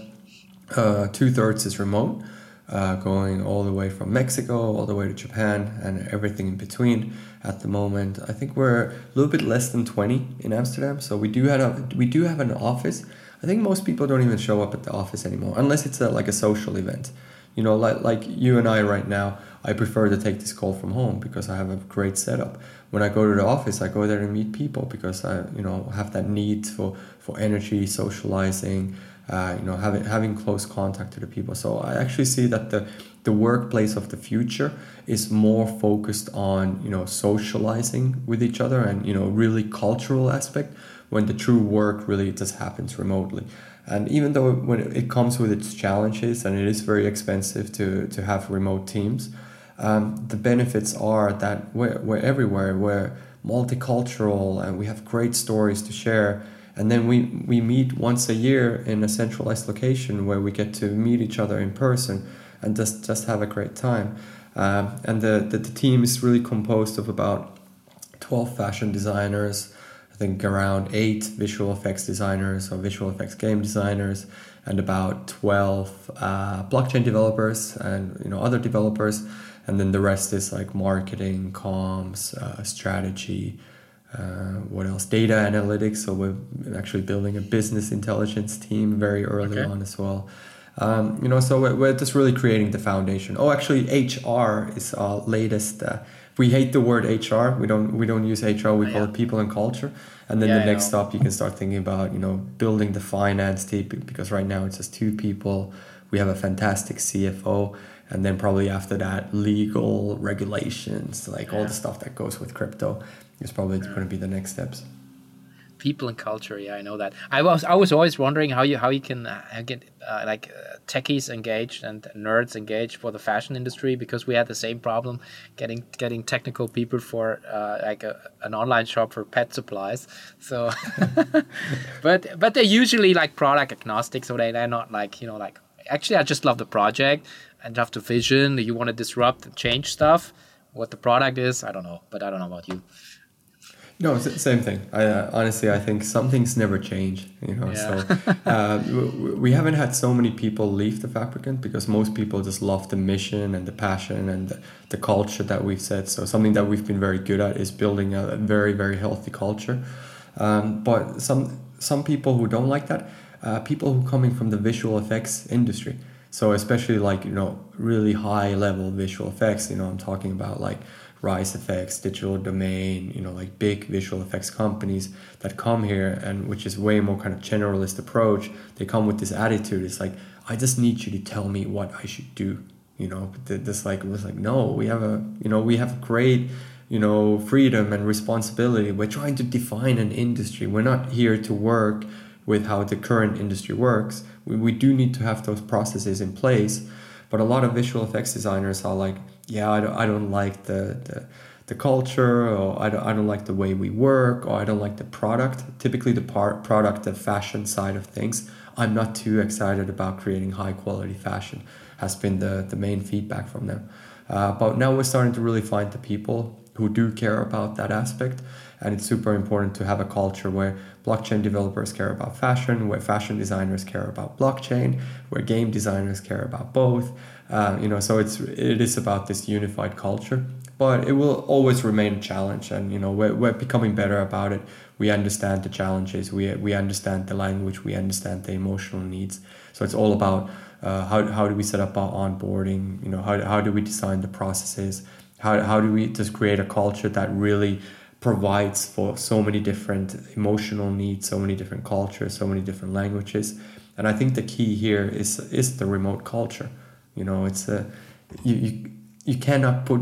[SPEAKER 2] Uh, two thirds is remote uh, going all the way from Mexico all the way to Japan and everything in between. At the moment, I think we're a little bit less than 20 in Amsterdam. So we do have a, we do have an office. I think most people don't even show up at the office anymore unless it's a, like a social event. You know, like like you and I right now. I prefer to take this call from home because I have a great setup. When I go to the office, I go there to meet people because I, you know, have that need for for energy, socializing, uh, you know, having having close contact to the people. So I actually see that the the workplace of the future is more focused on you know socializing with each other and you know really cultural aspect when the true work really just happens remotely. And even though when it comes with its challenges and it is very expensive to to have remote teams, um, the benefits are that we're, we're everywhere. We're multicultural and we have great stories to share and then we we meet once a year in a centralized location where we get to meet each other in person and just just have a great time um, and the, the, the team is really composed of about 12 fashion designers i think around 8 visual effects designers or visual effects game designers and about 12 uh, blockchain developers and you know other developers and then the rest is like marketing comms uh, strategy uh, what else? Data analytics. So we're actually building a business intelligence team very early okay. on as well. Um, you know, so we're, we're, just really creating the foundation. Oh, actually, HR is our latest. Uh, we hate the word HR. We don't we don't use HR. We oh, call yeah. it people and culture. And then yeah, the next stop, you can start thinking about you know building the finance team because right now it's just two people. We have a fantastic CFO and then probably after that legal regulations like all the stuff that goes with crypto is probably going to be the next steps.
[SPEAKER 1] People and culture yeah i know that. I was i was always wondering how you how you can uh, get uh, like uh, techies engaged and nerds engaged for the fashion industry because we had the same problem getting getting technical people for uh, like a, an online shop for pet supplies. So but but they're usually like product agnostic so they, they're not like you know like actually i just love the project and have the vision you want to disrupt and change stuff what the product is i don't know but i don't know about you
[SPEAKER 2] no, same thing. I, uh, honestly, I think some things never change. You know, yeah. so uh, we haven't had so many people leave the Fabricant because most people just love the mission and the passion and the, the, culture that we've set. So something that we've been very good at is building a, very very healthy culture. Um, but some some people who don't like that, uh, people who coming from the visual effects industry. So especially like you know really high level visual effects. You know, I'm talking about like Rise FX, Digital Domain, you know, like big visual effects companies that come here and which is way more kind of generalist approach. They come with this attitude. It's like, I just need you to tell me what I should do. You know, this like was like, no, we have a, you know, we have great, you know, freedom and responsibility. We're trying to define an industry. We're not here to work with how the current industry works. We, we do need to have those processes in place. But a lot of visual effects designers are like, yeah, I don't, I don't like the, the, the culture, or I don't, I don't like the way we work, or I don't like the product. Typically, the part, product, the fashion side of things, I'm not too excited about creating high quality fashion, has been the, the main feedback from them. Uh, but now we're starting to really find the people who do care about that aspect. And it's super important to have a culture where blockchain developers care about fashion, where fashion designers care about blockchain, where game designers care about both, uh, you know, so it's it is about this unified culture, but it will always remain a challenge, and you know, we're, we're becoming better about it. We understand the challenges, we we understand the language, we understand the emotional needs. So it's all about uh, how how do we set up our onboarding? You know, how how do we design the processes? How how do we just create a culture that really provides for so many different emotional needs, so many different cultures, so many different languages. And I think the key here is is the remote culture. You know, it's a you you, you cannot put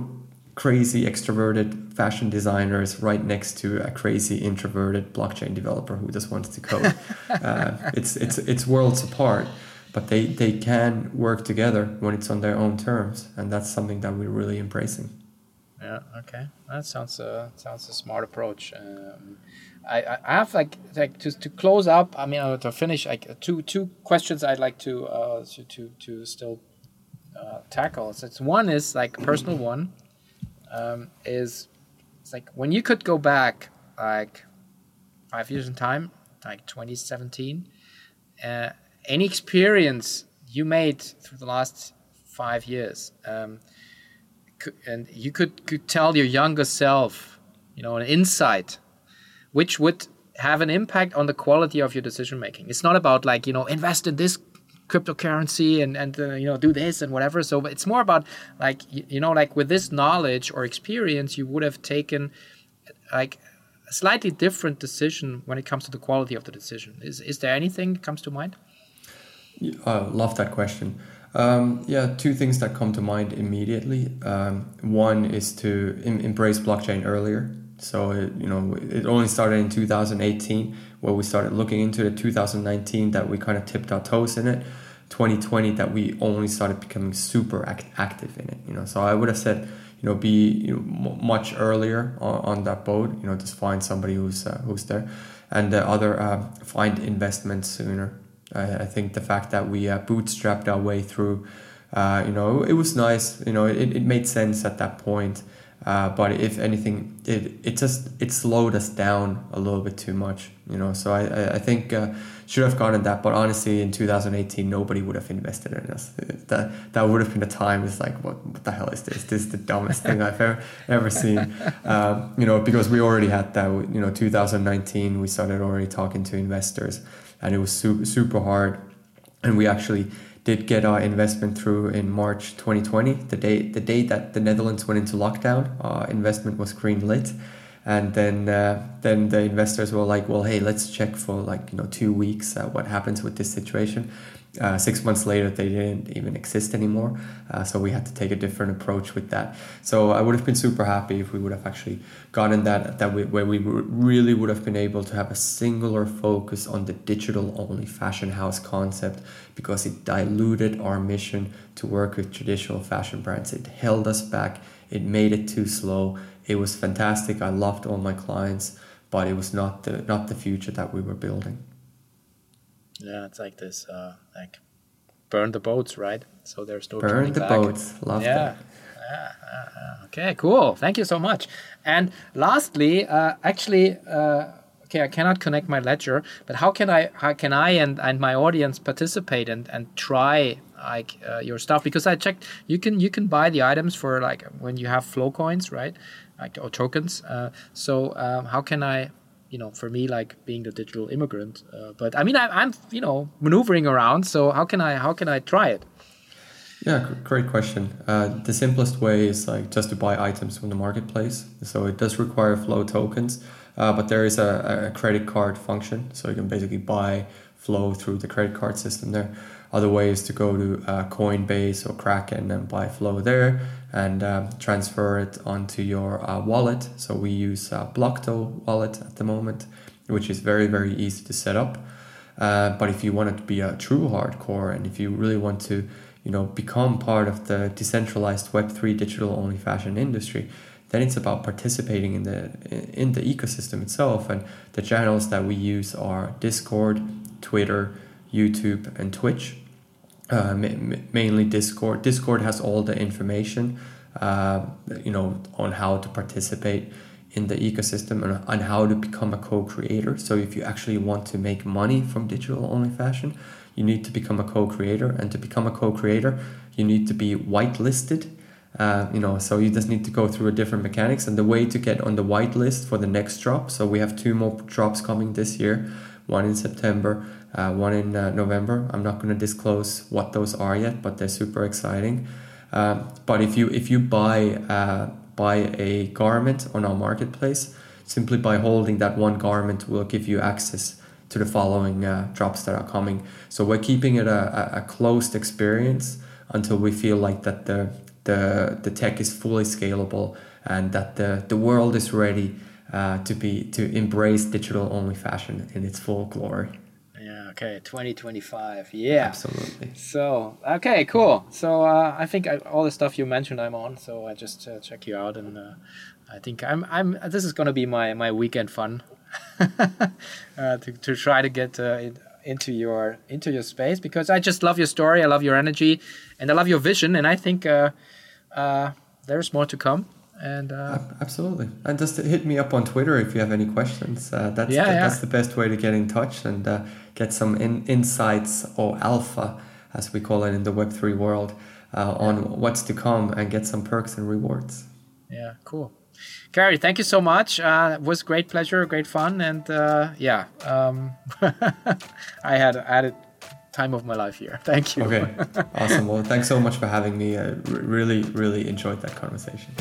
[SPEAKER 2] crazy extroverted fashion designers right next to a crazy introverted blockchain developer who just wants to code. uh, it's it's it's worlds apart, but they they can work together when it's on their own terms, and that's something that we're really embracing.
[SPEAKER 1] Yeah. Okay. That sounds uh, sounds a smart approach. Um, I, I have like like to, to close up. I mean, uh, to finish, like two two questions I'd like to uh to to, to still uh, tackle. So it's one is like personal one um, is it's like when you could go back like five years in time, like 2017, uh, any experience you made through the last five years, um, and you could could tell your younger self, you know, an insight, which would have an impact on the quality of your decision making. It's not about like you know invest in this cryptocurrency and and uh, you know do this and whatever. So it's more about like you, you, know like with this knowledge or experience you would have taken like a slightly different decision when it comes to the quality of the decision. Is is there anything that comes to mind?
[SPEAKER 2] I love that question um, yeah two things that come to mind immediately. Um, one is to em- embrace blockchain earlier. So it, you know it only started in 2018 where we started looking into it 2019 that we kind of tipped our toes in it 2020 that we only started becoming super act- active in it you know. So i would have said you know be you know, m- much earlier on, on, that boat you know just find somebody who's uh, who's there. And the other uh, find investments sooner I, I, think the fact that we uh, bootstrapped our way through uh, you know it was nice you know it, it made sense at that point uh, but if anything, it, it just it slowed us down a little bit too much, you know. So I I think uh, should have gotten that, but honestly, in 2018, nobody would have invested in us. That that would have been a time. It's like what what the hell is this? This is the dumbest thing I've ever ever seen. Um, you know, because we already had that. You know, 2019, we started already talking to investors, and it was super super hard, and we actually did get our investment through in March 2020, the day the day that the Netherlands went into lockdown. Our investment was green lit, and then uh, then the investors were like, "Well, hey, let's check for like you know two weeks uh, what happens with this situation." Uh, six months later, they didn't even exist anymore. Uh, so we had to take a different approach with that. So I would have been super happy if we would have actually gotten that that we, where we really would have been able to have a singular focus on the digital only fashion house concept because it diluted our mission to work with traditional fashion brands. It held us back. It made it too slow. It was fantastic. I loved all my clients, but it was not the not the future that we were building.
[SPEAKER 1] Yeah, it's like this, uh, like burn the boats, right? So there's no
[SPEAKER 2] burn the
[SPEAKER 1] back.
[SPEAKER 2] boats. Love
[SPEAKER 1] yeah.
[SPEAKER 2] that.
[SPEAKER 1] Yeah, okay, cool. Thank you so much. And lastly, uh, actually, uh, okay, I cannot connect my ledger, but how can I, how can I and, and my audience participate and, and try like uh, your stuff? Because I checked, you can you can buy the items for like when you have flow coins, right? Like or tokens. Uh, so um, how can I you know, for me, like being the digital immigrant. Uh, but I mean, I, am you know, maneuvering around. So how can I, how can I try it?
[SPEAKER 2] Yeah, great question. Uh, the simplest way is like just to buy items from the marketplace. So it does require flow tokens, uh, but there is a, a, credit card function. So you can basically buy flow through the credit card system there. Other way is to go to uh, Coinbase or Kraken and buy flow there and um, transfer it onto your uh, wallet. So we use uh, Blocto wallet at the moment, which is very, very easy to set up. Uh, but if you want it to be a true hardcore and if you really want to, you know, become part of the decentralized Web3 digital only fashion industry, then it's about participating in the in the ecosystem itself. And the channels that we use are Discord, Twitter, YouTube, and Twitch uh, mainly Discord. Discord has all the information, uh, you know, on how to participate in the ecosystem and on how to become a co-creator. So if you actually want to make money from digital only fashion, you need to become a co-creator, and to become a co-creator, you need to be whitelisted. Uh, you know, so you just need to go through a different mechanics and the way to get on the whitelist for the next drop. So we have two more drops coming this year, one in September uh, one in uh, November. I'm not going to disclose what those are yet, but they're super exciting. Uh, but if you if you buy uh, buy a garment on our marketplace, simply by holding that one garment will give you access to the following uh, drops that are coming. So we're keeping it a, a, closed experience until we feel like that the the the tech is fully scalable and that the the world is ready uh, to be to embrace digital only fashion in its full glory.
[SPEAKER 1] Okay, 2025. Yeah.
[SPEAKER 2] Absolutely.
[SPEAKER 1] So, okay, cool. So, uh, I think I, all the stuff you mentioned I'm on, so I just uh, check you out and uh, I think I'm I'm this is going to be my my weekend fun. Uh, to, to try to get uh, in, into your into your space because I just love your story, I love your energy, and I love your vision and I think uh, there's more to come and uh,
[SPEAKER 2] absolutely and just hit me up on twitter if you have any questions uh, that's yeah, the, yeah. that's the best way to get in touch and uh, get some in, insights or alpha as we call it in the web3 world uh, on what's to come and get some perks and rewards
[SPEAKER 1] yeah cool Kerry, thank you so much. Uh, it was great pleasure, great fun, and uh, yeah, um, I had added time of my life here. Thank you.
[SPEAKER 2] Okay, awesome. Well, thanks so much for having me. I really, really enjoyed that conversation.